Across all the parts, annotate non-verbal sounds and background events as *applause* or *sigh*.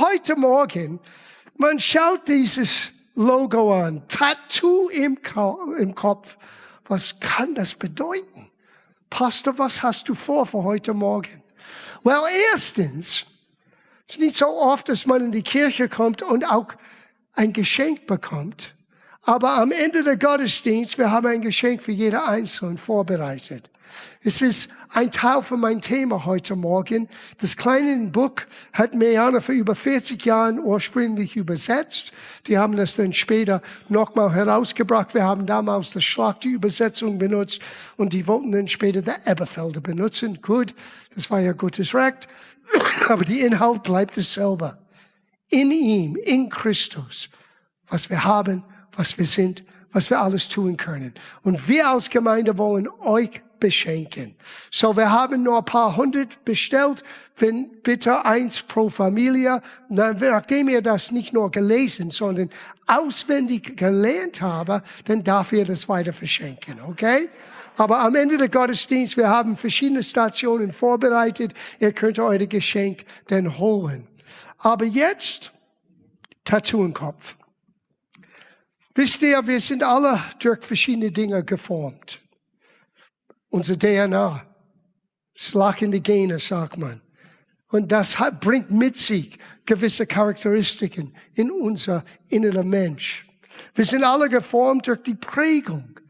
Heute Morgen, man schaut dieses Logo an, Tattoo im, im Kopf. Was kann das bedeuten? Pastor, was hast du vor für heute Morgen? Well, erstens, es ist nicht so oft, dass man in die Kirche kommt und auch ein Geschenk bekommt. Aber am Ende der Gottesdienst, wir haben ein Geschenk für jeder Einzelne vorbereitet. Es ist ein Teil von meinem Thema heute Morgen. Das kleine Buch hat Meana vor über 40 Jahren ursprünglich übersetzt. Die haben das dann später nochmal herausgebracht. Wir haben damals das Schlag die Übersetzung benutzt und die wollten dann später der Eberfelder benutzen. Gut, das war ja Gottes Recht. *coughs* Aber die Inhalt bleibt dasselbe. In ihm, in Christus, was wir haben, was wir sind, was wir alles tun können. Und wir als Gemeinde wollen euch beschenken. So, wir haben nur ein paar hundert bestellt, wenn bitte eins pro Familie. Nachdem ihr das nicht nur gelesen, sondern auswendig gelernt habe, dann darf ihr das weiter verschenken, okay? Aber am Ende der Gottesdienst, wir haben verschiedene Stationen vorbereitet. Ihr könnt euer Geschenk dann holen. Aber jetzt, Tattoo im Kopf. Wisst ihr, wir sind alle durch verschiedene Dinge geformt. Unsere DNA, lag in die Gene, sagt man. Und das hat, bringt mit sich gewisse Charakteristiken in unser innerer Mensch. Wir sind alle geformt durch die Prägung.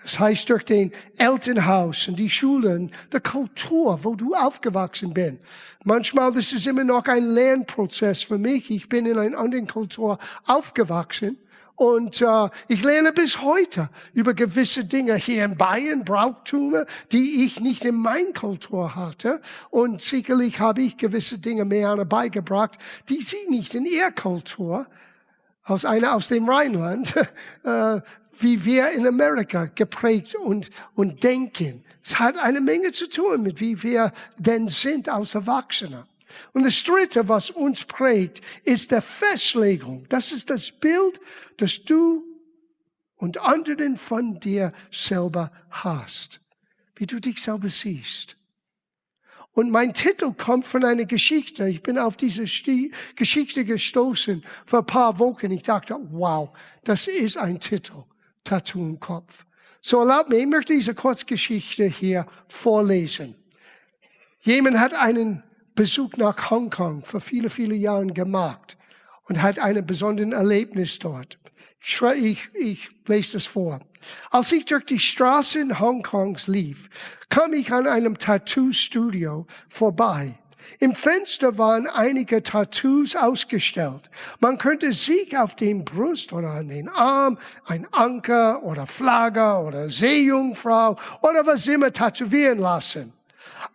Das heißt durch den Elternhaus und die Schulen, die Kultur, wo du aufgewachsen bist. Manchmal, das ist immer noch ein Lernprozess für mich. Ich bin in einer anderen Kultur aufgewachsen. Und äh, ich lerne bis heute über gewisse Dinge hier in Bayern, Brauchtümer, die ich nicht in mein Kultur hatte. Und sicherlich habe ich gewisse Dinge mehr beigebracht, die sie nicht in ihr Kultur, aus einer aus dem Rheinland, *laughs* äh, wie wir in Amerika geprägt und, und denken. Es hat eine Menge zu tun mit wie wir denn sind als Erwachsene. Und das Dritte, was uns prägt, ist der Festlegung. Das ist das Bild, das du und anderen von dir selber hast. Wie du dich selber siehst. Und mein Titel kommt von einer Geschichte. Ich bin auf diese Geschichte gestoßen vor ein paar Wochen. Ich dachte, wow, das ist ein Titel. Tattoo im Kopf. So erlaubt mir, ich möchte diese Kurzgeschichte hier vorlesen. Jemand hat einen Besuch nach Hongkong vor viele, viele Jahren gemacht und hat ein besonderes Erlebnis dort. Ich, ich, ich lese das vor. Als ich durch die Straßen Hongkongs lief, kam ich an einem Tattoo-Studio vorbei. Im Fenster waren einige Tattoos ausgestellt. Man könnte sich auf den Brust oder an den Arm ein Anker oder Flagge oder Seejungfrau oder was immer tätowieren lassen.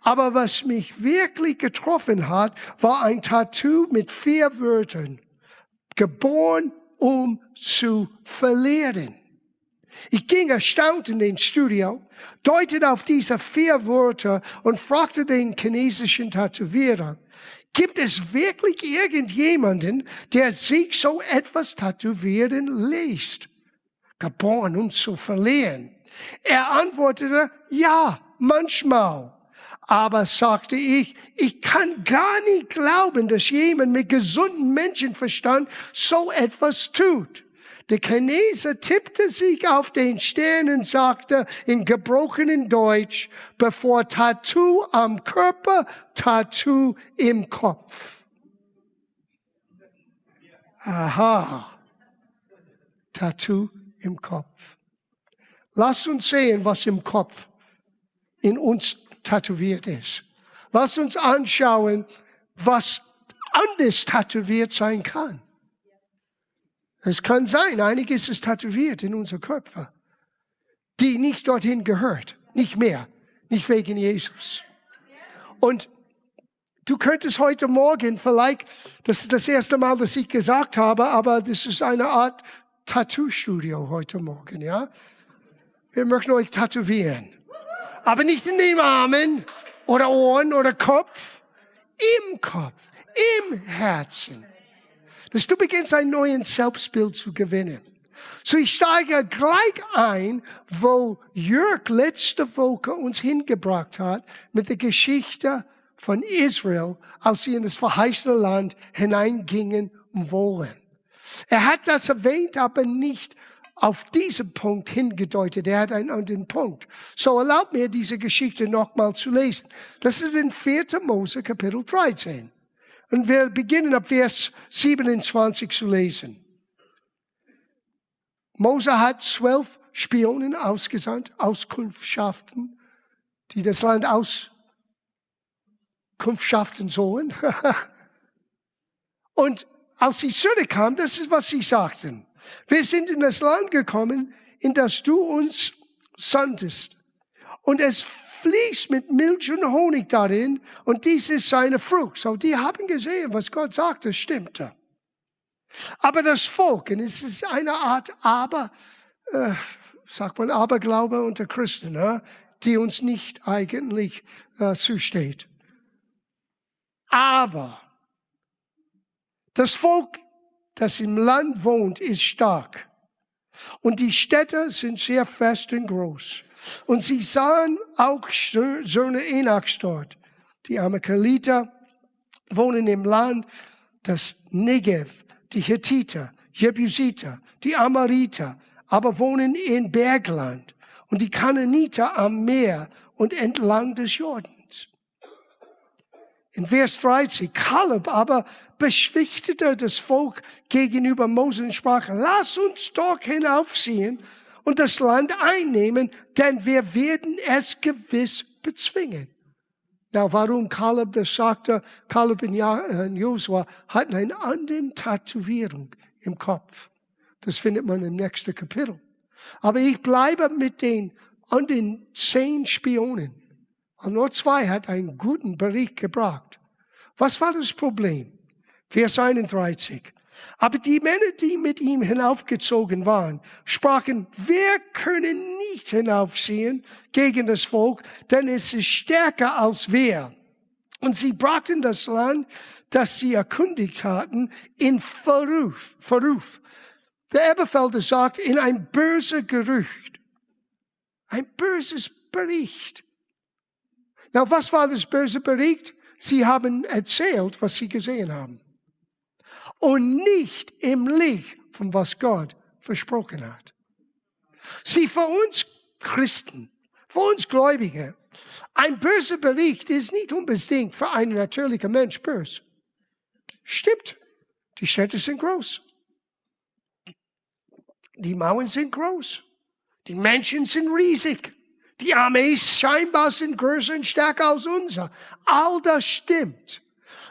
Aber was mich wirklich getroffen hat, war ein Tattoo mit vier Wörtern. Geboren, um zu verlieren. Ich ging erstaunt in den Studio, deutete auf diese vier Wörter und fragte den chinesischen Tätowierer, gibt es wirklich irgendjemanden, der sich so etwas tätowieren lässt? Geboren, um zu verlieren. Er antwortete, ja, manchmal. Aber sagte ich, ich kann gar nicht glauben, dass jemand mit gesundem Menschenverstand so etwas tut. Der Chinese tippte sich auf den Stern und sagte in gebrochenen Deutsch, bevor Tattoo am Körper, Tattoo im Kopf. Aha. Tattoo im Kopf. Lass uns sehen, was im Kopf in uns tätowiert ist. Lass uns anschauen, was anders tätowiert sein kann. Es kann sein, einiges ist tätowiert in unsere Köpfe, die nicht dorthin gehört, nicht mehr, nicht wegen Jesus. Und du könntest heute Morgen vielleicht, das ist das erste Mal, dass ich gesagt habe, aber das ist eine Art Tattoo-Studio heute Morgen, ja? Wir möchten euch tätowieren aber nicht in den Armen oder Ohren oder Kopf, im Kopf, im Herzen. Dass du beginnst, ein neues Selbstbild zu gewinnen. So ich steige gleich ein, wo Jörg letzte Woche uns hingebracht hat mit der Geschichte von Israel, als sie in das verheißene Land hineingingen wollen. Er hat das erwähnt, aber nicht auf diesen Punkt hingedeutet. Er hat einen anderen Punkt. So erlaubt mir, diese Geschichte nochmal zu lesen. Das ist in 4. Mose Kapitel 13. Und wir beginnen ab Vers 27 zu lesen. Mose hat zwölf Spionen ausgesandt, Auskunftschaften, die das Land auskundschaften sollen. *laughs* Und als sie zurückkamen, das ist, was sie sagten. Wir sind in das Land gekommen, in das du uns sandtest. Und es fließt mit Milch und Honig darin und dies ist seine Frucht. So, die haben gesehen, was Gott sagte, stimmte. Aber das Volk, und es ist eine Art Aber, äh, sagt man Aberglaube unter Christen, äh, die uns nicht eigentlich äh, zusteht. Aber das Volk, das im Land wohnt, ist stark. Und die Städte sind sehr fest und groß. Und sie sahen auch Söhne Enachs dort. Die Amakaliter wohnen im Land, das Negev, die Hethiter, Jebusiter, die Amariter, aber wohnen in Bergland und die Kananiter am Meer und entlang des Jordans. In Vers 13, Kaleb aber beschwichtigte das Volk gegenüber Mose und sprach, lass uns doch hinaufziehen und das Land einnehmen, denn wir werden es gewiss bezwingen. Na, warum Kaleb das sagte, Kaleb und äh, Josua hatten eine andere Tätowierung im Kopf. Das findet man im nächsten Kapitel. Aber ich bleibe mit den an den zehn Spionen. Und nur zwei hat einen guten Bericht gebracht. Was war das Problem? Vers 31. Aber die Männer, die mit ihm hinaufgezogen waren, sprachen, wir können nicht hinaufziehen gegen das Volk, denn es ist stärker als wir. Und sie brachten das Land, das sie erkundigt hatten, in Verruf. Verruf. Der Eberfelder sagt, in ein böses Gerücht. Ein böses Bericht. Na, was war das böse Bericht? Sie haben erzählt, was sie gesehen haben und nicht im Licht von was Gott versprochen hat. Sie für uns Christen, für uns Gläubige, ein böser Bericht ist nicht unbedingt für einen natürlichen Mensch böse. Stimmt. Die Städte sind groß. Die Mauern sind groß. Die Menschen sind riesig. Die Armees scheinbar sind größer und stärker als unser. All das stimmt.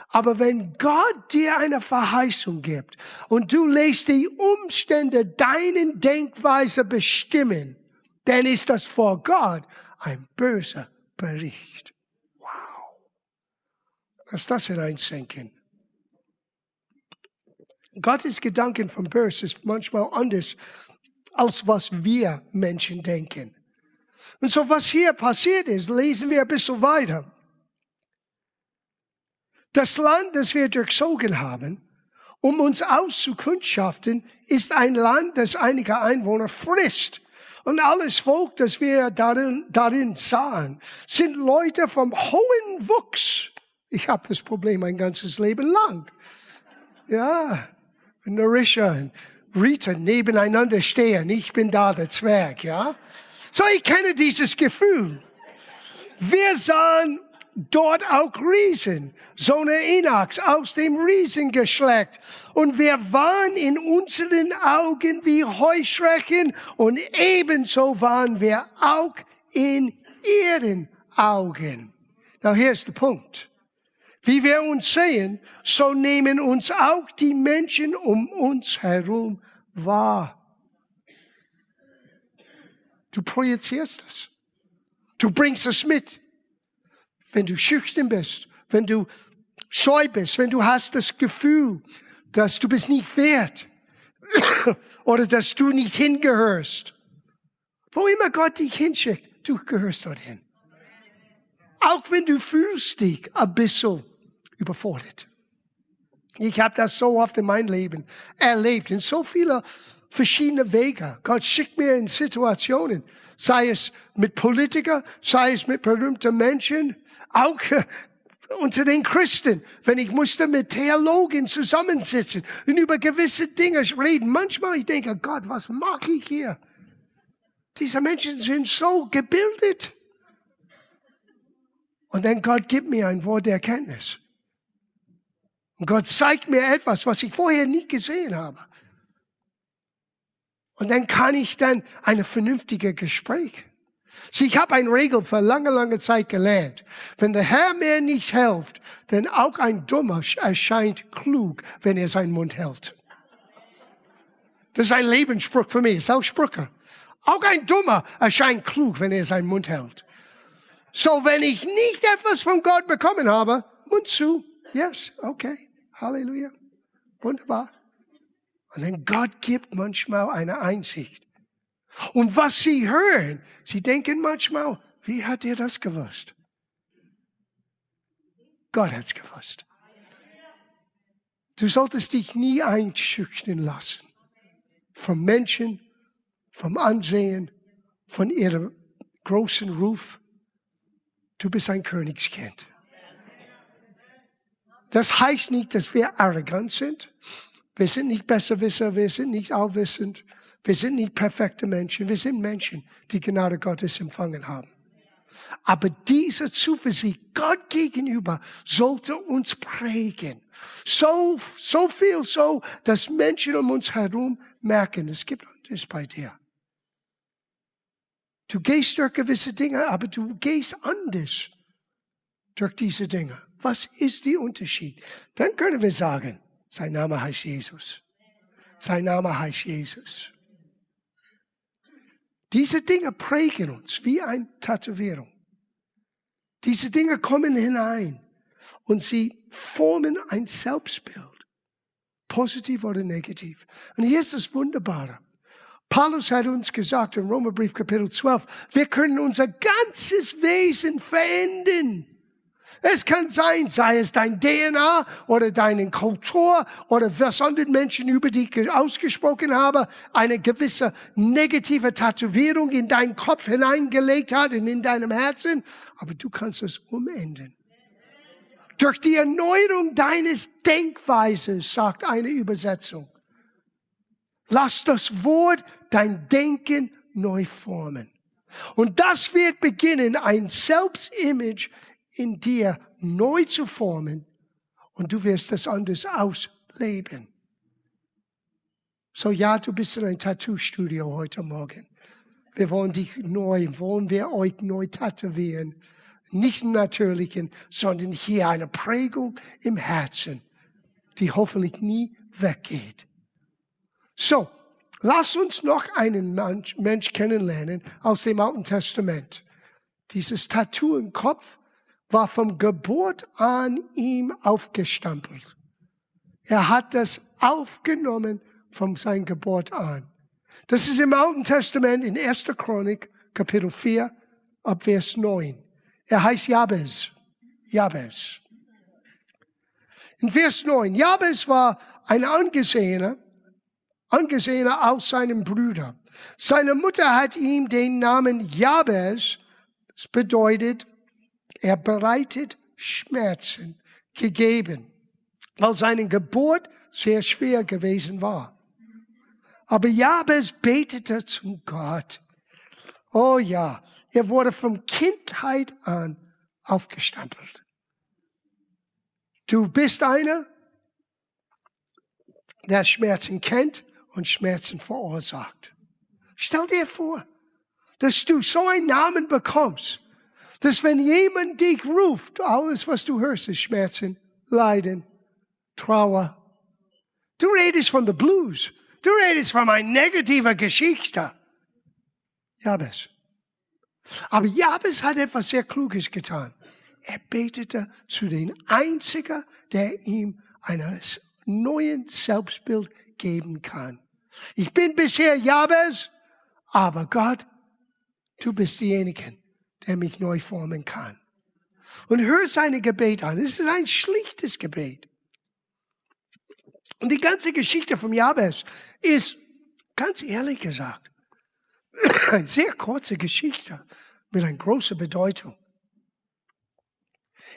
Aber wenn Gott dir eine Verheißung gibt und du lässt die Umstände deinen Denkweise bestimmen, dann ist das vor Gott ein böser Bericht. Wow. Lass das hineinsenken. Gottes Gedanken vom Böse ist manchmal anders, als was wir Menschen denken. Und so was hier passiert ist, lesen wir ein bisschen weiter. Das Land, das wir durchzogen haben, um uns auszukundschaften, ist ein Land, das einige Einwohner frisst. Und alles Volk, das wir darin, darin sahen, sind Leute vom hohen Wuchs. Ich habe das Problem mein ganzes Leben lang. Ja, wenn Narisha und Rita nebeneinander stehen, ich bin da der Zwerg, ja. So, ich kenne dieses Gefühl. Wir sahen dort auch Riesen, Sohne Enachs aus dem Riesengeschlecht. Und wir waren in unseren Augen wie Heuschrecken und ebenso waren wir auch in ihren Augen. Now hier ist der Punkt. Wie wir uns sehen, so nehmen uns auch die Menschen um uns herum wahr. Du projizierst es. Du bringst es mit wenn du schüchtern bist, wenn du scheu bist, wenn du hast das Gefühl, dass du bist nicht wert *coughs* oder dass du nicht hingehörst. Wo immer Gott dich hinschickt, du gehörst dorthin. Auch wenn du fühlst dich ein bisschen überfordert. Ich habe das so oft in meinem Leben erlebt, in so viele verschiedene Wege. Gott schickt mir in Situationen, sei es mit Politikern, sei es mit berühmten Menschen, auch unter den Christen, wenn ich musste mit Theologen zusammensitzen und über gewisse Dinge reden. Manchmal ich denke, Gott, was mache ich hier? Diese Menschen sind so gebildet. Und dann Gott gibt mir ein Wort der Erkenntnis. Und Gott zeigt mir etwas, was ich vorher nie gesehen habe. Und dann kann ich dann eine vernünftige Gespräch Sie, ich habe eine Regel für lange, lange Zeit gelernt. Wenn der Herr mir nicht hilft, dann auch ein Dummer erscheint klug, wenn er seinen Mund hält. Das ist ein Lebensspruch für mich, ist auch Sprüche. Auch ein Dummer erscheint klug, wenn er seinen Mund hält. So, wenn ich nicht etwas von Gott bekommen habe, Mund zu. Yes, okay. Halleluja. Wunderbar. Und dann Gott gibt manchmal eine Einsicht. Und was sie hören, sie denken manchmal, wie hat er das gewusst? Gott hat's gewusst. Du solltest dich nie einschüchtern lassen vom Menschen, vom Ansehen, von ihrem großen Ruf. Du bist ein Königskind. Das heißt nicht, dass wir arrogant sind. Wir sind nicht Besserwisser, wir sind nicht allwissend, wir sind nicht perfekte Menschen, wir sind Menschen, die Gnade Gottes empfangen haben. Aber diese Zuversicht Gott gegenüber sollte uns prägen. So, so viel so, dass Menschen um uns herum merken, es gibt es bei dir. Du gehst durch gewisse Dinge, aber du gehst anders durch diese Dinge. Was ist der Unterschied? Dann können wir sagen, sein Name heißt Jesus. Sein Name heißt Jesus. Diese Dinge prägen uns wie ein Tätowierung. Diese Dinge kommen hinein und sie formen ein Selbstbild. Positiv oder negativ. Und hier ist das Wunderbare. Paulus hat uns gesagt im Römerbrief Kapitel 12, wir können unser ganzes Wesen verändern. Es kann sein, sei es dein DNA oder deine Kultur oder was andere Menschen über dich ausgesprochen haben, eine gewisse negative Tätowierung in deinen Kopf hineingelegt hat und in deinem Herzen. Aber du kannst es umändern. Durch die Erneuerung deines Denkweises, sagt eine Übersetzung. Lass das Wort dein Denken neu formen. Und das wird beginnen, ein Selbstimage in dir neu zu formen und du wirst das anders ausleben. So ja, du bist in ein Tattoo-Studio heute Morgen. Wir wollen dich neu, wollen wir euch neu tätowieren. Nicht im Natürlichen, sondern hier eine Prägung im Herzen, die hoffentlich nie weggeht. So, lass uns noch einen Mensch, Mensch kennenlernen aus dem Alten Testament. Dieses Tattoo im Kopf war vom Geburt an ihm aufgestampelt. Er hat das aufgenommen von seiner Geburt an. Das ist im Alten Testament in 1. Chronik, Kapitel 4, ab Vers 9. Er heißt Jabez. Jabez. In Vers 9. Jabez war ein angesehener, angesehener aus seinem Bruder. Seine Mutter hat ihm den Namen Jabez, das bedeutet er bereitet Schmerzen gegeben, weil seine Geburt sehr schwer gewesen war. Aber Jabez betete zum Gott. Oh ja, er wurde von Kindheit an aufgestampelt. Du bist einer, der Schmerzen kennt und Schmerzen verursacht. Stell dir vor, dass du so einen Namen bekommst dass wenn jemand dich ruft, alles, was du hörst, ist Schmerzen, Leiden, Trauer. Du redest von der Blues. Du redest von einer negativen Geschichte. Jabes. Aber Jabes hat etwas sehr Kluges getan. Er betete zu den Einzigen, der ihm ein neuen Selbstbild geben kann. Ich bin bisher Jabes, aber Gott, du bist diejenigen, der mich neu formen kann. Und hör seine Gebet an. Es ist ein schlichtes Gebet. Und die ganze Geschichte vom Jabez ist, ganz ehrlich gesagt, *clears throat* eine sehr kurze Geschichte mit einer großen Bedeutung.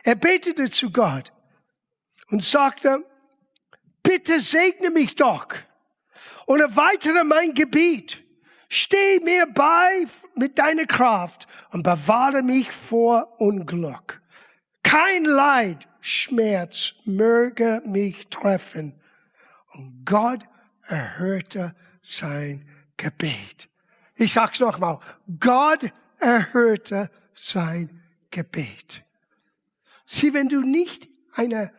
Er betete zu Gott und sagte, bitte segne mich doch und erweitere mein Gebiet. Steh mir bei mit deiner Kraft und bewahre mich vor Unglück. Kein Leid, Schmerz möge mich treffen. Und Gott erhörte sein Gebet. Ich sag's nochmal. Gott erhörte sein Gebet. Sieh, wenn du nicht eine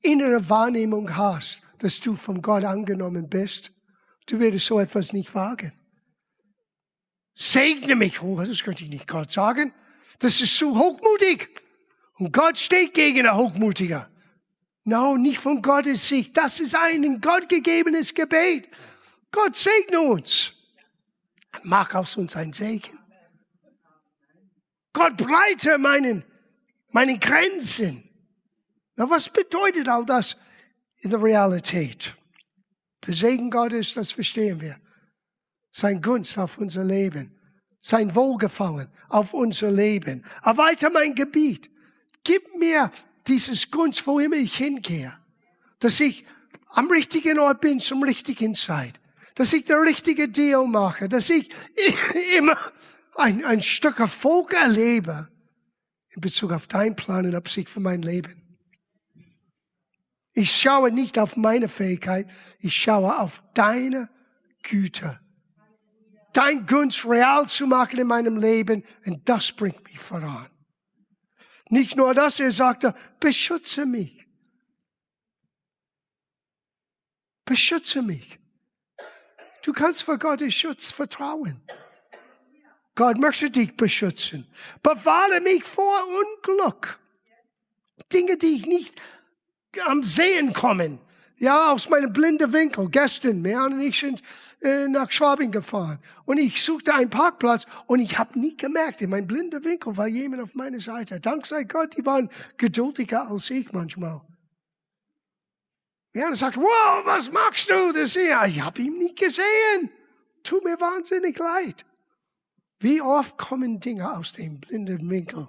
innere Wahrnehmung hast, dass du von Gott angenommen bist, du würdest so etwas nicht wagen. Segne mich. Oh, das könnte ich nicht Gott sagen. Das ist zu hochmutig. Und Gott steht gegen der Hochmutiger. No, nicht von Gottes Sicht. Das ist ein in Gott gegebenes Gebet. Gott segne uns. Mach aus uns ein Segen. Gott breite meinen, meinen Grenzen. Na, was bedeutet all das in der Realität? Der Segen Gottes, das verstehen wir. Sein Gunst auf unser Leben. Sein Wohlgefallen auf unser Leben. Erweiter mein Gebiet. Gib mir dieses Gunst, wo immer ich hingehe. Dass ich am richtigen Ort bin, zum richtigen Zeit. Dass ich der richtige Deal mache. Dass ich *laughs* immer ein, ein Stück Erfolg erlebe in Bezug auf deinen Plan und Absicht für mein Leben. Ich schaue nicht auf meine Fähigkeit, ich schaue auf deine Güte. Dein Gunst real zu machen in meinem Leben und das bringt mich voran. Nicht nur das, er sagte, beschütze mich. Beschütze mich. Du kannst vor Gottes Schutz vertrauen. Gott möchte dich beschützen. Bewahre mich vor Unglück. Dinge, die ich nicht am Sehen kommen. Ja, aus meinem blinden Winkel. Gestern, Mehan und ich sind äh, nach Schwabing gefahren. Und ich suchte einen Parkplatz und ich habe nie gemerkt, in meinem blinden Winkel war jemand auf meiner Seite. Dank sei Gott, die waren geduldiger als ich manchmal. Er sagt, wow, was machst du? Das ja, ich habe ihn nie gesehen. Tut mir wahnsinnig leid. Wie oft kommen Dinge aus dem blinden Winkel?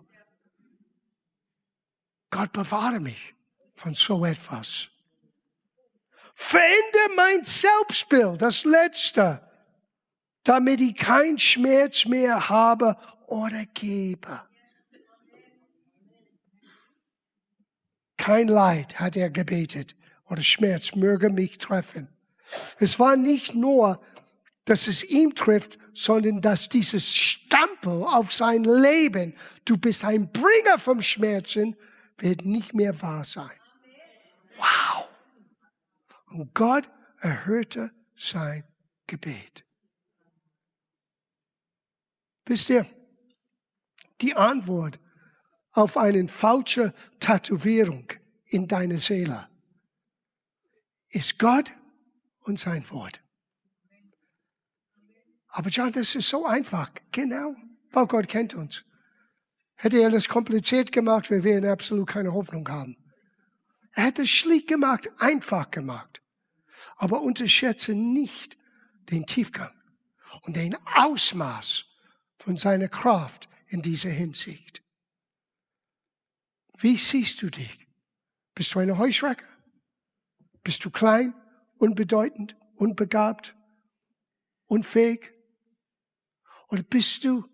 Gott bewahre mich von so etwas. Verändere mein Selbstbild, das Letzte, damit ich keinen Schmerz mehr habe oder gebe. Kein Leid hat er gebetet oder Schmerz möge mich treffen. Es war nicht nur dass es ihm trifft, sondern dass dieses Stempel auf sein Leben, du bist ein Bringer vom Schmerzen, wird nicht mehr wahr sein. Wow. Und Gott erhörte sein Gebet. Wisst ihr, die Antwort auf eine falsche Tätowierung in deiner Seele ist Gott und sein Wort. Aber John, das ist so einfach. Genau, weil Gott kennt uns. Hätte er das kompliziert gemacht, wir werden absolut keine Hoffnung haben. Er hätte es schlicht gemacht, einfach gemacht. Aber unterschätze nicht den Tiefgang und den Ausmaß von seiner Kraft in dieser Hinsicht. Wie siehst du dich? Bist du eine Heuschrecke? Bist du klein, unbedeutend, unbegabt, unfähig? Oder bist du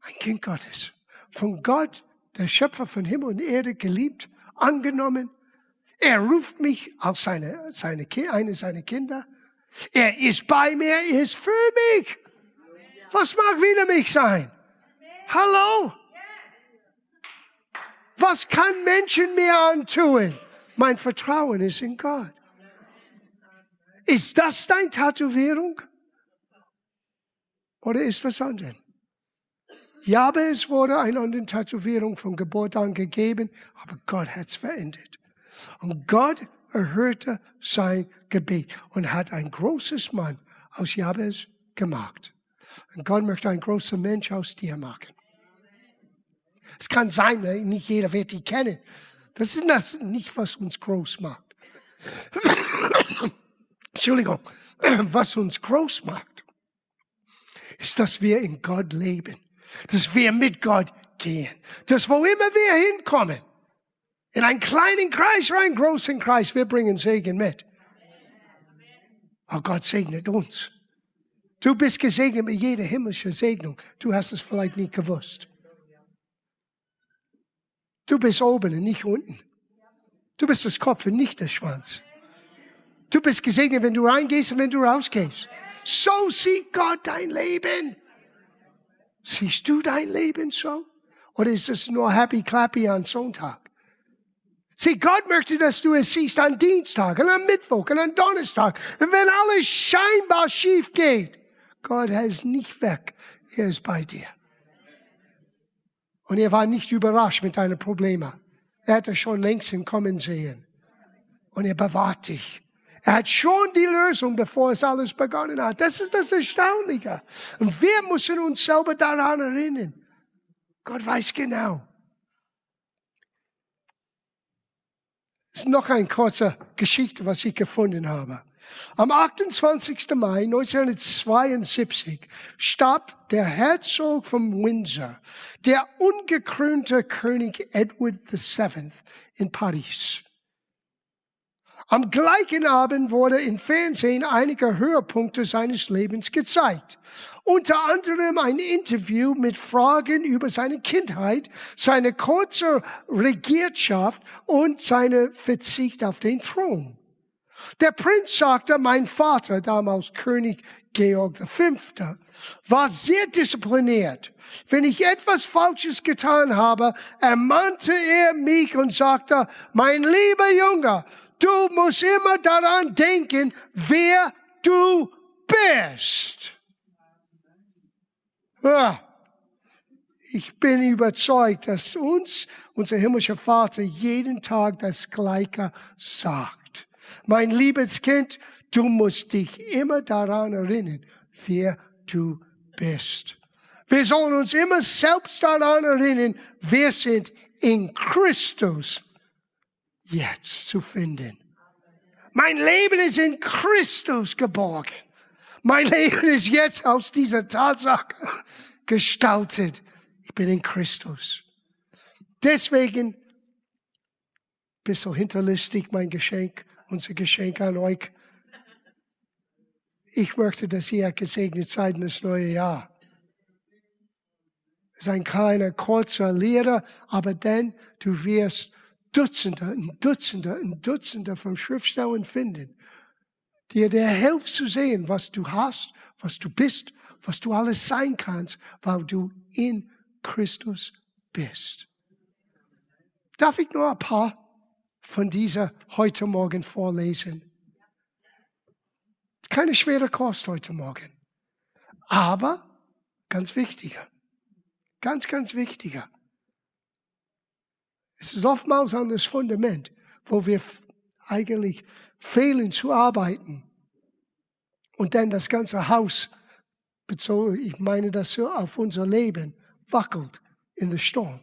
ein Kind Gottes? Von Gott, der Schöpfer von Himmel und Erde, geliebt, angenommen. Er ruft mich als seine, seine, eine seiner Kinder. Er ist bei mir, er ist für mich. Was mag wieder mich sein? Hallo? Was kann Menschen mir antun? Mein Vertrauen ist in Gott. Ist das deine Tätowierung? Oder ist das andere? Jabez wurde eine andere Tätowierung von Geburt an gegeben, aber Gott hat es verändert. Und Gott erhörte sein Gebet und hat ein großes Mann aus Jabez gemacht. Und Gott möchte ein großer Mensch aus dir machen. Es kann sein, ne, nicht jeder wird dich kennen. Das ist das nicht, was uns groß macht. *coughs* Entschuldigung, *coughs* was uns groß macht ist, dass wir in Gott leben, dass wir mit Gott gehen, dass wo immer wir hinkommen, In einen kleinen Kreis oder einen großen Kreis, wir bringen Segen mit. Aber Gott segnet uns. Du bist gesegnet mit jeder himmlischen Segnung. Du hast es vielleicht nicht gewusst. Du bist oben und nicht unten. Du bist das Kopf und nicht der Schwanz. Du bist gesegnet, wenn du reingehst und wenn du rausgehst. So sieht Gott dein Leben. Siehst du dein Leben so? Oder ist es nur happy clappy an Sonntag? Sieh, Gott möchte, dass du es siehst an Dienstag und am Mittwoch und am Donnerstag. Und wenn alles scheinbar schief geht, Gott ist nicht weg. Er ist bei dir. Und er war nicht überrascht mit deinen Problemen. Er hatte schon längst ihn kommen sehen. Und er bewahrt dich. Er hat schon die Lösung, bevor es alles begonnen hat. Das ist das Erstaunliche. Und wir müssen uns selber daran erinnern. Gott weiß genau. Ist noch eine kurze Geschichte, was ich gefunden habe. Am 28. Mai 1972 starb der Herzog von Windsor, der ungekrönte König Edward VII in Paris. Am gleichen Abend wurde im Fernsehen einige Höhepunkte seines Lebens gezeigt. Unter anderem ein Interview mit Fragen über seine Kindheit, seine kurze Regiertschaft und seine Verzicht auf den Thron. Der Prinz sagte, mein Vater, damals König Georg V., war sehr diszipliniert. Wenn ich etwas Falsches getan habe, ermahnte er mich und sagte, mein lieber Junge, Du musst immer daran denken, wer du bist. Ja. Ich bin überzeugt, dass uns unser himmlischer Vater jeden Tag das Gleiche sagt. Mein liebes Kind, du musst dich immer daran erinnern, wer du bist. Wir sollen uns immer selbst daran erinnern, wir sind in Christus jetzt zu finden. Mein Leben ist in Christus geborgen. Mein Leben ist jetzt aus dieser Tatsache gestaltet. Ich bin in Christus. Deswegen bist du hinterlistig, mein Geschenk, unser Geschenk an euch. Ich möchte, dass ihr gesegnet seid in das neue Jahr. Es ist ein kleiner, kurzer Lehrer, aber dann du wirst Dutzende und Dutzende und Dutzende von Schriftstellen finden, die dir helfen zu sehen, was du hast, was du bist, was du alles sein kannst, weil du in Christus bist. Darf ich nur ein paar von dieser heute Morgen vorlesen? Keine schwere Kost heute Morgen. Aber ganz wichtiger. Ganz, ganz wichtiger. Es ist oftmals an das Fundament, wo wir eigentlich fehlen zu arbeiten. Und dann das ganze Haus, bezogen, ich meine das so auf unser Leben, wackelt in der Sturm.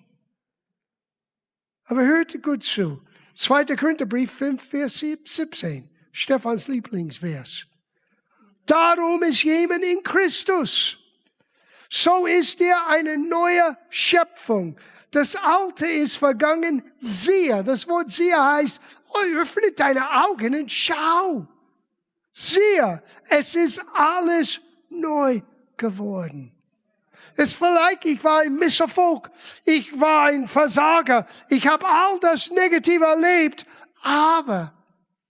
Aber hört gut zu. 2. Korintherbrief 5, Vers 17. Stephans Lieblingsvers. Darum ist jemand in Christus. So ist er eine neue Schöpfung. Das Alte ist vergangen, siehe. Das Wort siehe heißt, oh, öffne deine Augen und schau. Siehe, es ist alles neu geworden. Es vielleicht, ich war ein Misserfolg, ich war ein Versager, ich habe all das Negative erlebt, aber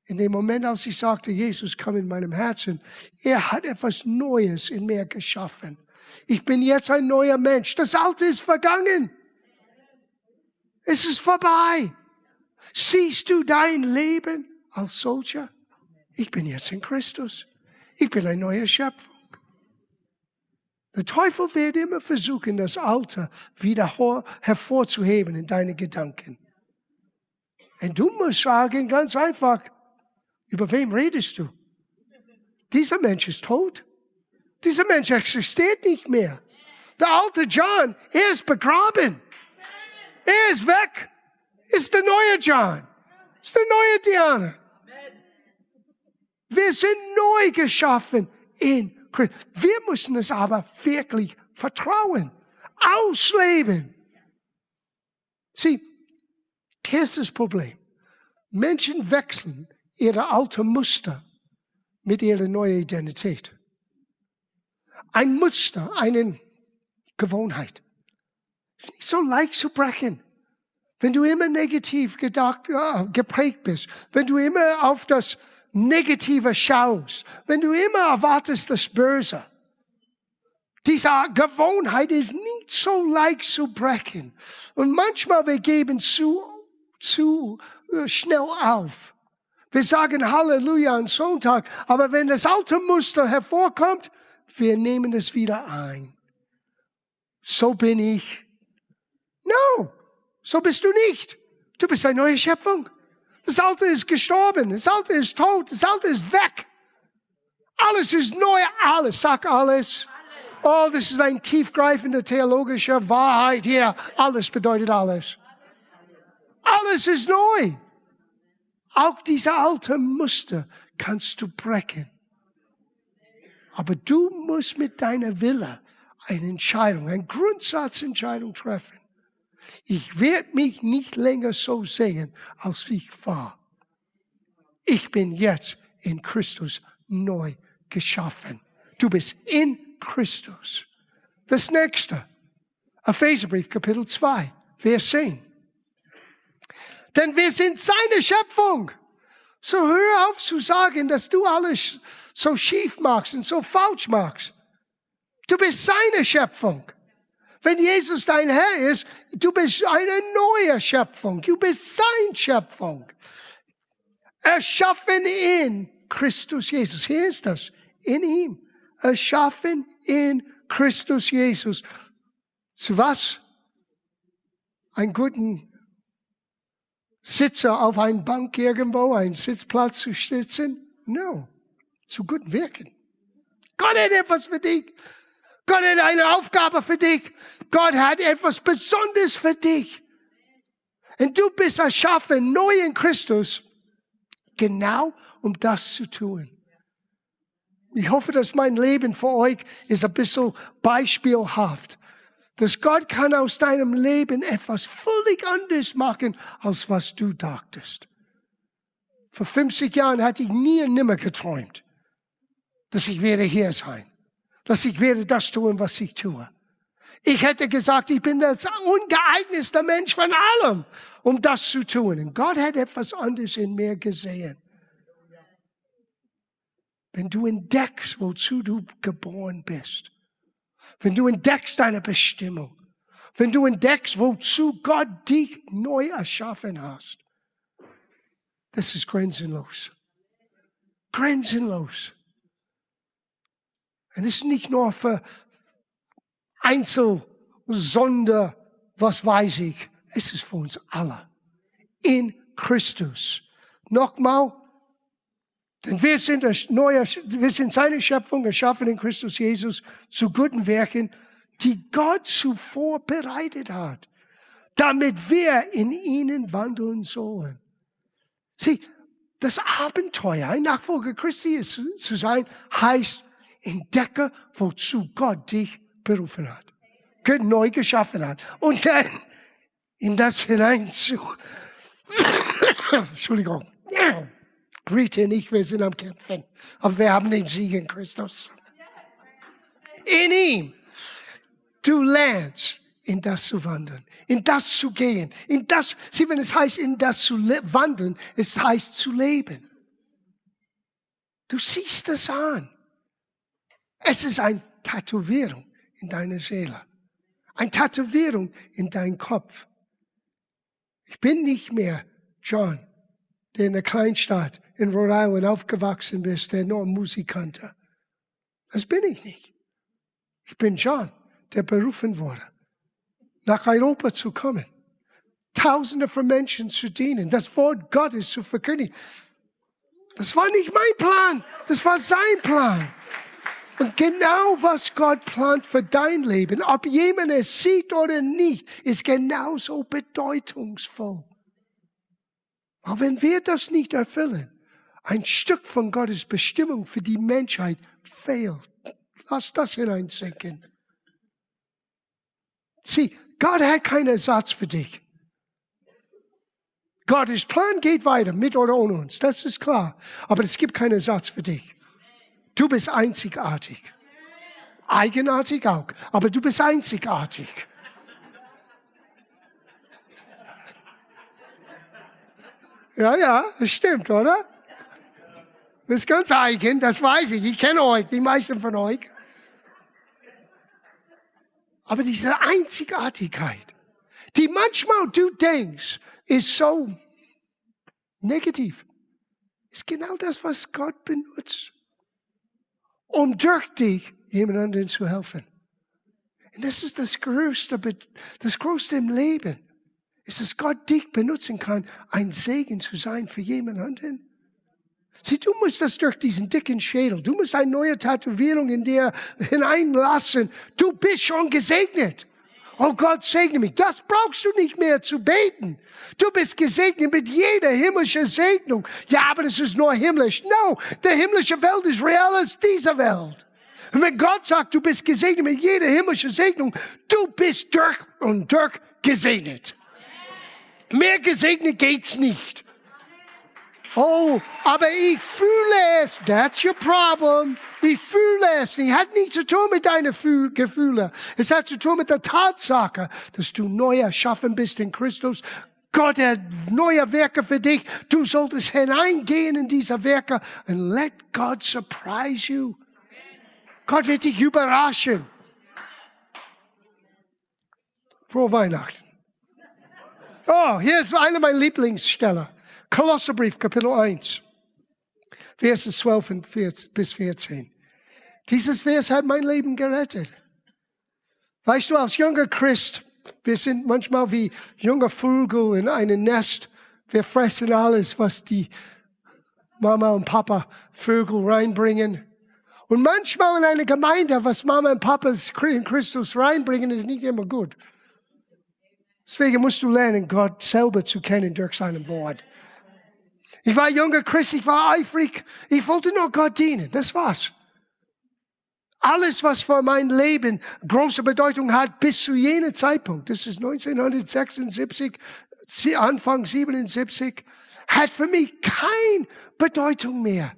in dem Moment, als ich sagte, Jesus komm in meinem Herzen, er hat etwas Neues in mir geschaffen. Ich bin jetzt ein neuer Mensch. Das Alte ist vergangen. Es ist vorbei. Siehst du dein Leben als solcher? Ich bin jetzt in Christus. Ich bin eine neue Schöpfung. Der Teufel wird immer versuchen, das Alte wieder hervorzuheben in deine Gedanken. Und du musst sagen, ganz einfach, über wem redest du? Dieser Mensch ist tot. Dieser Mensch existiert nicht mehr. Der alte John, er ist begraben. Er ist weg. Ist der neue John. Ist der neue Diana. Wir sind neu geschaffen in Christus. Wir müssen es aber wirklich vertrauen, ausleben. Sieh, Erstes Problem. Menschen wechseln ihre alte Muster mit ihrer neuen Identität. Ein Muster, eine Gewohnheit. Ist nicht so leicht zu brechen. Wenn du immer negativ gedacht, äh, geprägt bist, wenn du immer auf das Negative schaust, wenn du immer erwartest das Böse, diese Gewohnheit ist nicht so leicht zu brechen. Und manchmal wir geben zu, zu äh, schnell auf. Wir sagen Halleluja am Sonntag, aber wenn das alte Muster hervorkommt, wir nehmen es wieder ein. So bin ich. No, so bist du nicht. Du bist eine neue Schöpfung. Das Alte ist gestorben, das Alte ist tot, das Alte ist weg. Alles ist neu, alles, sag alles. Oh, das ist ein tiefgreifende theologische Wahrheit hier. Alles bedeutet alles. Alles ist neu. Auch diese alte Muster kannst du brechen. Aber du musst mit deiner Wille eine Entscheidung, eine Grundsatzentscheidung treffen. Ich werde mich nicht länger so sehen, als ich war. Ich bin jetzt in Christus neu geschaffen. Du bist in Christus. Das nächste, Epheserbrief Kapitel 2, Vers 10. Denn wir sind seine Schöpfung. So hör auf zu sagen, dass du alles so schief machst und so falsch machst. Du bist seine Schöpfung. Wenn Jesus dein Herr ist, du bist eine neue Schöpfung. Du bist sein Schöpfung. Erschaffen in Christus Jesus. Hier ist das. In ihm. Erschaffen in Christus Jesus. Zu was? Einen guten Sitzer auf einer Bank irgendwo, einen Sitzplatz zu sitzen? No. Zu guten Wirken. Gott hat etwas für dich. Gott hat eine Aufgabe für dich. Gott hat etwas Besonderes für dich. Und du bist erschaffen, neu in Christus, genau um das zu tun. Ich hoffe, dass mein Leben für euch ist ein bisschen beispielhaft. Dass Gott kann aus deinem Leben etwas völlig anderes machen, als was du dachtest. Vor 50 Jahren hatte ich nie und nimmer geträumt, dass ich werde hier sein dass ich werde das tun, was ich tue. Ich hätte gesagt, ich bin das ungeeignetste Mensch von allem, um das zu tun. Und Gott hat etwas anderes in mir gesehen. Wenn du entdeckst, wozu du geboren bist, wenn du entdeckst deine Bestimmung, wenn du entdeckst, wozu Gott dich neu erschaffen hast, das ist grenzenlos. Grenzenlos. Es ist nicht nur für Einzel, Sonder, was weiß ich. Es ist für uns alle. In Christus. Nochmal, denn wir sind, neue, wir sind seine Schöpfung erschaffen in Christus Jesus zu guten Werken, die Gott zuvor bereitet hat, damit wir in ihnen wandeln sollen. Sieh, das Abenteuer, ein Nachfolger Christi zu sein, heißt entdecke, wozu Gott dich berufen hat, neu geschaffen hat. Und dann in das hinein zu, *coughs* Entschuldigung, Rita nicht, wir sind am Kämpfen, aber wir haben den Sieg in Christus. In ihm. Du lernst, in das zu wandeln, in das zu gehen, in das, sieh, wenn es heißt, in das zu wandeln, es heißt zu leben. Du siehst es an. Es ist eine Tätowierung in deiner Seele. Eine Tätowierung in deinem Kopf. Ich bin nicht mehr John, der in der Kleinstadt in Rhode Island aufgewachsen ist, der nur Musik kannte. Das bin ich nicht. Ich bin John, der berufen wurde, nach Europa zu kommen, Tausende von Menschen zu dienen, das Wort Gottes zu verkündigen. Das war nicht mein Plan, das war sein Plan. Und genau was Gott plant für dein Leben, ob jemand es sieht oder nicht, ist genauso bedeutungsvoll. Aber wenn wir das nicht erfüllen, ein Stück von Gottes Bestimmung für die Menschheit fehlt. Lass das hineinsinken. Sieh, Gott hat keinen Ersatz für dich. Gottes Plan geht weiter, mit oder ohne uns, das ist klar. Aber es gibt keinen Ersatz für dich. Du bist einzigartig. Eigenartig auch, aber du bist einzigartig. Ja, ja, das stimmt, oder? Das ist ganz eigen, das weiß ich. Ich kenne euch, die meisten von euch. Aber diese Einzigartigkeit, die manchmal du denkst, ist so negativ, ist genau das, was Gott benutzt, um durch dich jemandem zu helfen. Und das ist das Größte, das Größte im Leben, ist, dass Gott dich benutzen kann, ein Segen zu sein für jemanden. Sieh, du musst das durch diesen dicken Schädel, du musst eine neue Tätowierung in dir hineinlassen. Du bist schon gesegnet. Oh Gott, segne mich. Das brauchst du nicht mehr zu beten. Du bist gesegnet mit jeder himmlischen Segnung. Ja, aber das ist nur himmlisch. No, der himmlische Welt ist real als diese Welt. Und wenn Gott sagt, du bist gesegnet mit jeder himmlischen Segnung, du bist durch und durch gesegnet. Mehr gesegnet geht's nicht. Oh, aber ich fühle es. That's your problem. Ich fühle es. Es hat nichts zu tun mit deinen Gefühlen. Es hat zu tun mit der Tatsache, dass du neu erschaffen bist in Christus. Gott hat neue Werke für dich. Du solltest hineingehen in diese Werke and let God surprise you. Gott wird dich überraschen. Frohe Weihnachten. Oh, hier ist eine meiner Lieblingsstellen. Kolosserbrief, Kapitel 1, Verse 12 bis 14. Dieses Vers hat mein Leben gerettet. Weißt du, als junger Christ, wir sind manchmal wie junge Vögel in einem Nest. Wir fressen alles, was die Mama und Papa Vögel reinbringen. Und manchmal in einer Gemeinde, was Mama und Papa in Christus reinbringen, ist nicht immer gut. Deswegen musst du lernen, Gott selber zu kennen durch sein Wort. Ich war junger Christ, ich war eifrig. Ich wollte nur Gott dienen. Das war's. Alles, was für mein Leben große Bedeutung hat, bis zu jenem Zeitpunkt, das ist 1976, Anfang 77, hat für mich keine Bedeutung mehr.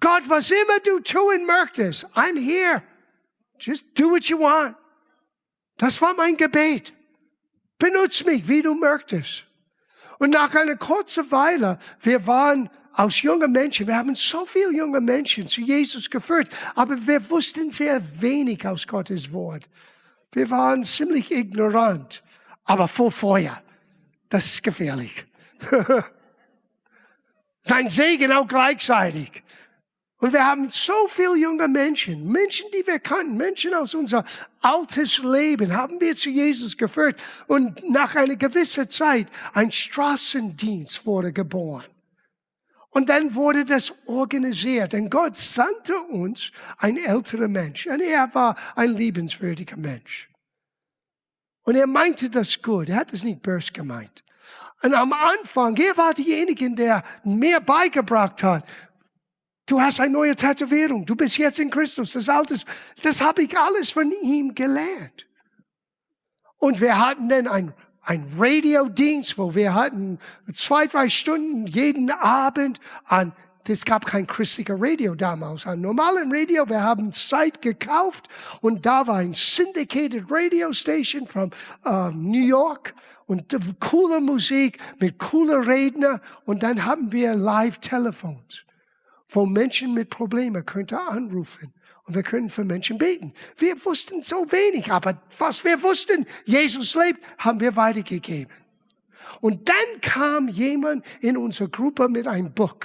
Gott, was immer du tun möchtest, I'm here. Just do what you want. Das war mein Gebet. Benutz mich, wie du möchtest. Und nach einer kurzen Weile, wir waren aus jungen Menschen, wir haben so viele junge Menschen zu Jesus geführt, aber wir wussten sehr wenig aus Gottes Wort. Wir waren ziemlich ignorant, aber voll Feuer. Das ist gefährlich. *laughs* Sein Segen auch gleichzeitig. Und wir haben so viele junge Menschen, Menschen, die wir kannten, Menschen aus unser altes Leben, haben wir zu Jesus geführt. Und nach einer gewissen Zeit, ein Straßendienst wurde geboren. Und dann wurde das organisiert. Und Gott sandte uns ein älterer Mensch. Und er war ein liebenswürdiger Mensch. Und er meinte das gut. Er hat es nicht böse gemeint. Und am Anfang, er war derjenige, der mir beigebracht hat, Du hast eine neue Tätowierung. Du bist jetzt in Christus. Das Alte, das habe ich alles von ihm gelernt. Und wir hatten dann ein, ein Radiodienst, wo wir hatten zwei, drei Stunden jeden Abend an es gab kein christlicher Radio damals. Ein normalen Radio, wir haben Zeit gekauft und da war ein syndicated Radio Station von uh, New York und coole Musik mit cooler Redner und dann haben wir Live-Telefons wo Menschen mit Problemen könnte anrufen und wir können für Menschen beten. Wir wussten so wenig, aber was wir wussten, Jesus lebt, haben wir weitergegeben. Und dann kam jemand in unsere Gruppe mit einem Buch.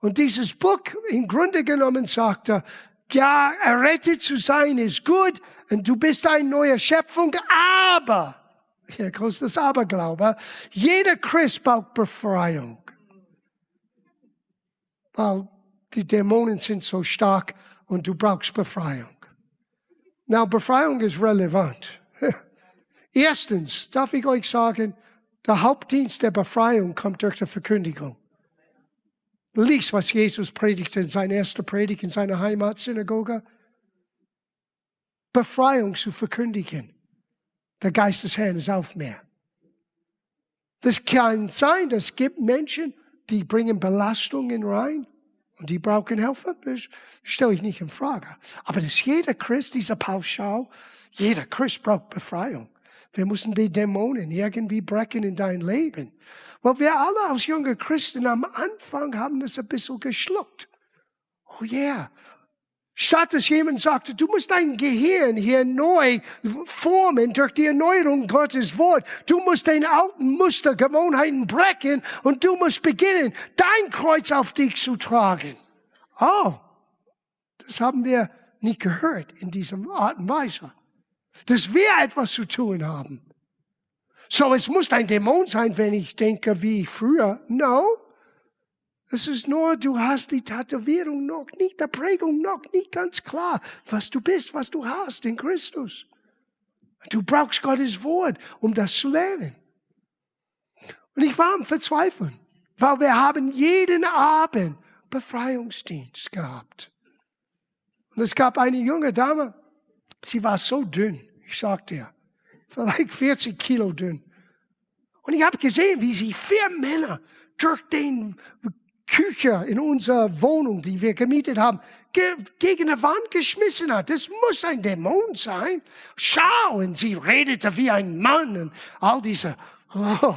Und dieses Buch im Grunde genommen sagte, ja, errettet zu sein ist gut und du bist eine neue Schöpfung, aber, hier kommt das Aberglaube, jeder Christ braucht Befreiung. Weil die Dämonen sind so stark und du brauchst Befreiung. Na, Befreiung ist relevant. *laughs* Erstens darf ich euch sagen, der Hauptdienst der Befreiung kommt durch die Verkündigung. Lies, was Jesus predigte in seiner ersten Predigt in seiner Heimatsynagoge. Befreiung zu verkündigen. Der Geist des Herrn ist auf mir. Das kann sein, es gibt Menschen, die bringen Belastungen rein und die brauchen Hilfe. Das stelle ich nicht in Frage. Aber dass jeder Christ, dieser Pauschal, jeder Christ braucht Befreiung. Wir müssen die Dämonen irgendwie brechen in dein Leben. Weil wir alle als junge Christen am Anfang haben das ein bisschen geschluckt. Oh yeah. Statt dass jemand sagte, du musst dein Gehirn hier neu formen durch die Erneuerung Gottes Wort. Du musst den alten Muster, Gewohnheiten brechen und du musst beginnen, dein Kreuz auf dich zu tragen. Oh, das haben wir nicht gehört in diesem Art und Weise dass wir etwas zu tun haben. So, es muss ein Dämon sein, wenn ich denke wie früher. No. Es ist nur, du hast die Tätowierung noch nicht, der Prägung noch nicht ganz klar, was du bist, was du hast in Christus. Du brauchst Gottes Wort, um das zu lernen. Und ich war am Verzweifeln, weil wir haben jeden Abend Befreiungsdienst gehabt. Und es gab eine junge Dame, sie war so dünn. Ich sag dir, vielleicht 40 Kilo dünn. Und ich habe gesehen, wie sie vier Männer durch den Küche in unserer Wohnung, die wir gemietet haben, ge gegen eine Wand geschmissen hat. Das muss ein Dämon sein. Schau, und sie redete wie ein Mann und all diese, oh,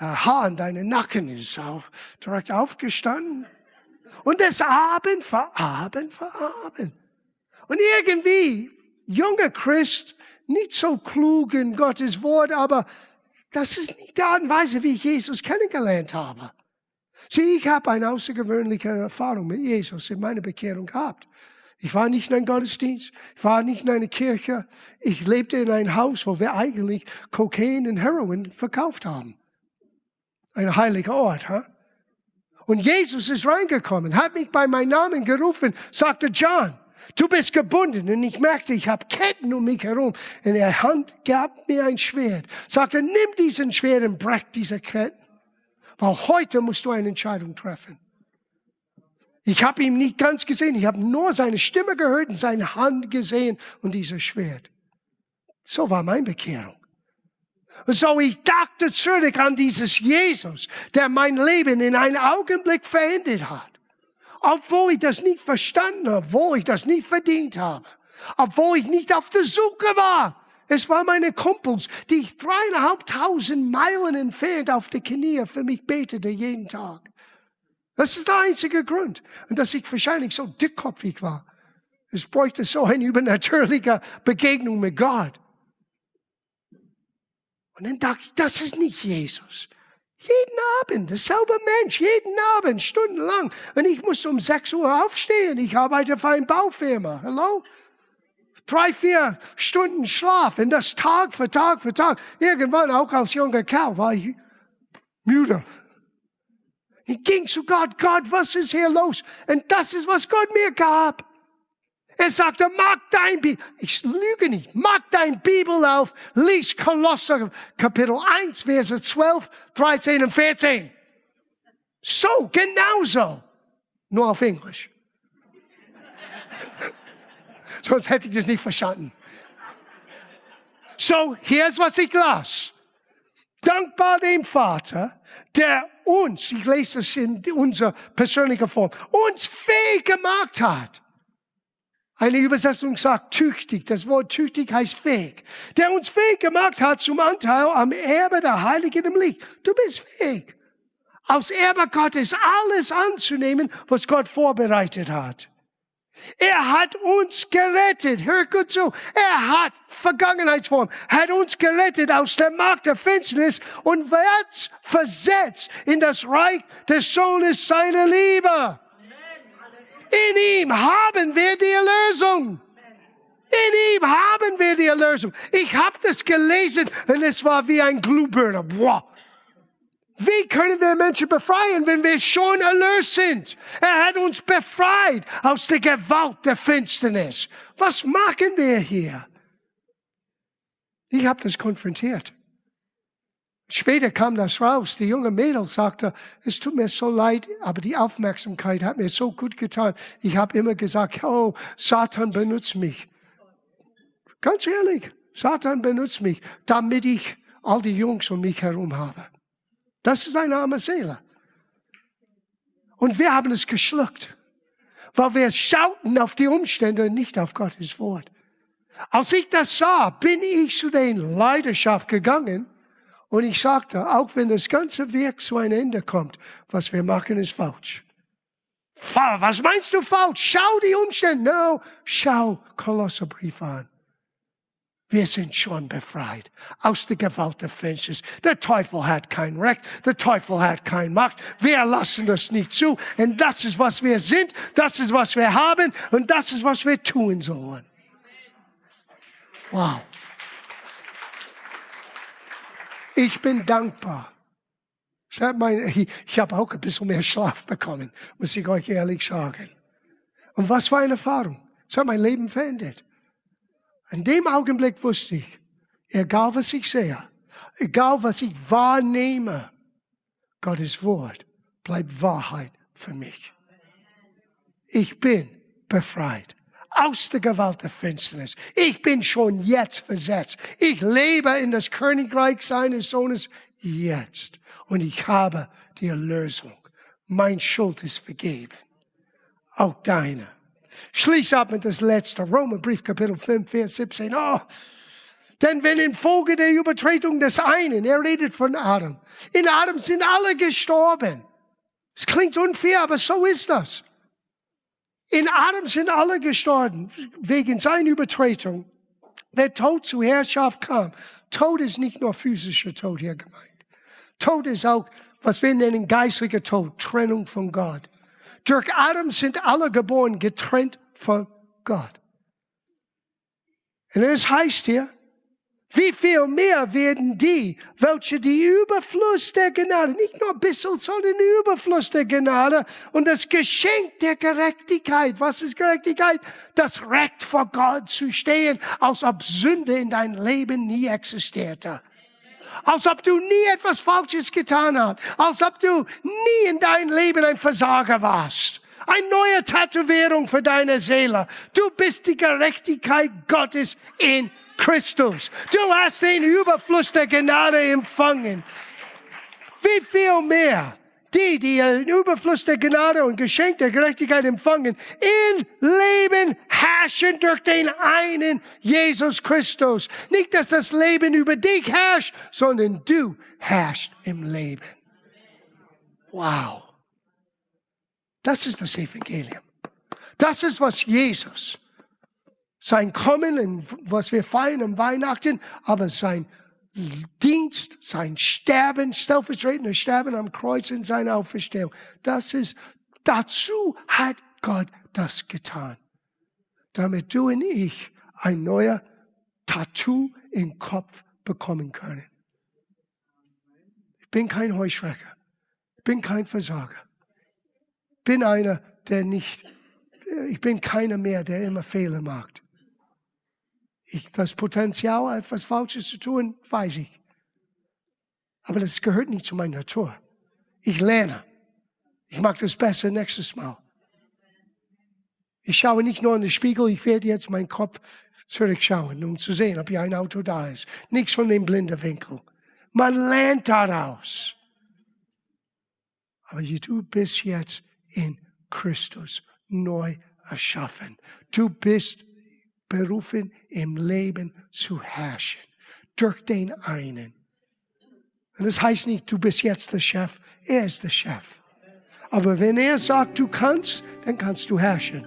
der Haar in deinen Nacken ist auch direkt aufgestanden. Und das Abend für Abend für Abend. Und irgendwie junger Christ, nicht so klug in Gottes Wort, aber das ist nicht die Art und Weise, wie ich Jesus kennengelernt habe. Sieh, ich habe eine außergewöhnliche Erfahrung mit Jesus in meiner Bekehrung gehabt. Ich war nicht in einem Gottesdienst, ich war nicht in einer Kirche, ich lebte in einem Haus, wo wir eigentlich Kokain und Heroin verkauft haben. Ein heiliger Ort, ha? Und Jesus ist reingekommen, hat mich bei meinem Namen gerufen, sagte John, Du bist gebunden. Und ich merkte, ich habe Ketten um mich herum. In der Hand gab mir ein Schwert. Sagte, nimm diesen Schwert und brech diese Ketten. Weil heute musst du eine Entscheidung treffen. Ich habe ihn nicht ganz gesehen. Ich habe nur seine Stimme gehört und seine Hand gesehen und dieses Schwert. So war meine Bekehrung. Und so ich dachte zurück an dieses Jesus, der mein Leben in einem Augenblick verändert hat obwohl ich das nicht verstanden habe, obwohl ich das nicht verdient habe, obwohl ich nicht auf der Suche war. Es waren meine Kumpels, die dreieinhalbtausend Meilen entfernt auf die Knie für mich betete jeden Tag. Das ist der einzige Grund. Und dass ich wahrscheinlich so dickkopfig war. Es bräuchte so eine übernatürliche Begegnung mit Gott. Und dann dachte ich, das ist nicht Jesus. Jeden Abend, dasselbe Mensch, jeden Abend, stundenlang. Und ich muss um 6 Uhr aufstehen. Ich arbeite für eine Baufirma. Hallo? Drei, vier Stunden Schlaf. Und das Tag für Tag für Tag. Irgendwann, auch als junger Kerl, war ich müde. Ich ging zu Gott, Gott, was ist hier los? Und das ist, was Gott mir gab. Er sagte, mag dein Bibel, ich lüge nicht, mag dein Bibel auf, lies Kolosser Kapitel 1, Verse 12, 13 und 14. So, genauso. Nur auf Englisch. Sonst hätte ich das nicht verstanden. So, hier ist, was ich las. Dankbar dem Vater, der uns, ich lese es in unserer persönlichen Form, uns fähig gemacht hat eine Übersetzung sagt tüchtig. Das Wort tüchtig heißt fähig. Der uns fähig gemacht hat zum Anteil am Erbe der Heiligen im Licht. Du bist fähig. Aus Erbe Gottes alles anzunehmen, was Gott vorbereitet hat. Er hat uns gerettet. Hör gut zu. Er hat Vergangenheitsform, hat uns gerettet aus der Macht der Finsternis und wird versetzt in das Reich des Sohnes seiner Liebe. In ihm haben wir die Erlösung. In ihm haben wir die Erlösung. Ich habe das gelesen und es war wie ein Glühbirne. Boah. Wie können wir Menschen befreien, wenn wir schon erlöst sind? Er hat uns befreit aus der Gewalt der Finsternis. Was machen wir hier? Ich habe das konfrontiert. Später kam das raus. Die junge Mädel sagte, es tut mir so leid, aber die Aufmerksamkeit hat mir so gut getan. Ich habe immer gesagt, oh, Satan benutzt mich. Ganz ehrlich, Satan benutzt mich, damit ich all die Jungs um mich herum habe. Das ist eine arme Seele. Und wir haben es geschluckt, weil wir schauten auf die Umstände und nicht auf Gottes Wort. Als ich das sah, bin ich zu den Leidenschaft gegangen und ich sagte, auch wenn das ganze Werk zu einem Ende kommt, was wir machen ist falsch. Was meinst du falsch? Schau die Umstände. No, schau Kolosserbrief an. Wir sind schon befreit aus der Gewalt des Finsters. Der Teufel hat kein Recht, der Teufel hat keine Macht. Wir lassen das nicht zu. Und das ist, was wir sind, das ist, was wir haben und das ist, was wir tun sollen. Wow. Ich bin dankbar. Ich habe auch ein bisschen mehr Schlaf bekommen, muss ich euch ehrlich sagen. Und was für eine Erfahrung. Es hat mein Leben verändert. In dem Augenblick wusste ich, egal was ich sehe, egal was ich wahrnehme, Gottes Wort bleibt Wahrheit für mich. Ich bin befreit aus der Gewalt der Finsternis. Ich bin schon jetzt versetzt. Ich lebe in das Königreich seines Sohnes jetzt. Und ich habe die Erlösung. Mein Schuld ist vergeben. Auch deine. Schließ ab mit das letzte. Romerbrief, Kapitel 5, Vers 17. Oh, denn wenn infolge der Übertretung des einen, er redet von Adam, in Adam sind alle gestorben. Es klingt unfair, aber so ist das. In Adam sind alle gestorben wegen seiner Übertretung. Der Tod zur Herrschaft kam. Tod ist nicht nur physischer Tod hier gemeint. Tod ist auch, was wir nennen geistlicher Tod, Trennung von Gott. Durch Adam sind alle geboren, getrennt von Gott. Und es heißt hier, wie viel mehr werden die, welche die Überfluss der Gnade, nicht nur ein bisschen, sondern den Überfluss der Gnade und das Geschenk der Gerechtigkeit. Was ist Gerechtigkeit? Das Recht vor Gott zu stehen, als ob Sünde in dein Leben nie existierte als ob du nie etwas Falsches getan hast, als ob du nie in dein Leben ein Versager warst. Eine neue Tätowierung für deine Seele. Du bist die Gerechtigkeit Gottes in Christus. Du hast den Überfluss der Gnade empfangen. Wie viel mehr die, die den Überfluss der Gnade und Geschenk der Gerechtigkeit empfangen, in Leben herrschen durch den einen Jesus Christus. Nicht, dass das Leben über dich herrscht, sondern du herrschst im Leben. Wow. Das ist das Evangelium. Das ist, was Jesus, sein Kommen und was wir feiern am Weihnachten, aber sein Dienst, sein Sterben, stellvertretendes Sterben am Kreuz in seiner Auferstehung. Das ist, dazu hat Gott das getan. Damit du und ich ein neuer Tattoo im Kopf bekommen können. Ich bin kein Heuschrecker. Ich bin kein Versager. Ich bin einer, der nicht, ich bin keiner mehr, der immer Fehler macht ich, das Potenzial, etwas Falsches zu tun, weiß ich. Aber das gehört nicht zu meiner Natur. Ich lerne. Ich mache das besser nächstes Mal. Ich schaue nicht nur in den Spiegel, ich werde jetzt meinen Kopf zurückschauen, um zu sehen, ob hier ein Auto da ist. Nichts von dem blinden Winkel. Man lernt daraus. Aber du bist jetzt in Christus neu erschaffen. Du bist berufen, im Leben zu herrschen. Durch den einen. Und das heißt nicht, du bist jetzt der Chef, er ist der Chef. Aber wenn er sagt, du kannst, dann kannst du herrschen.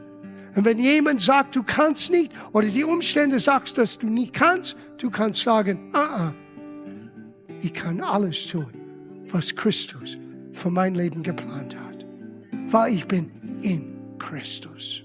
Und wenn jemand sagt, du kannst nicht, oder die Umstände sagst, dass du nicht kannst, du kannst sagen, ah, ah, ich kann alles tun, was Christus für mein Leben geplant hat. Weil ich bin in Christus.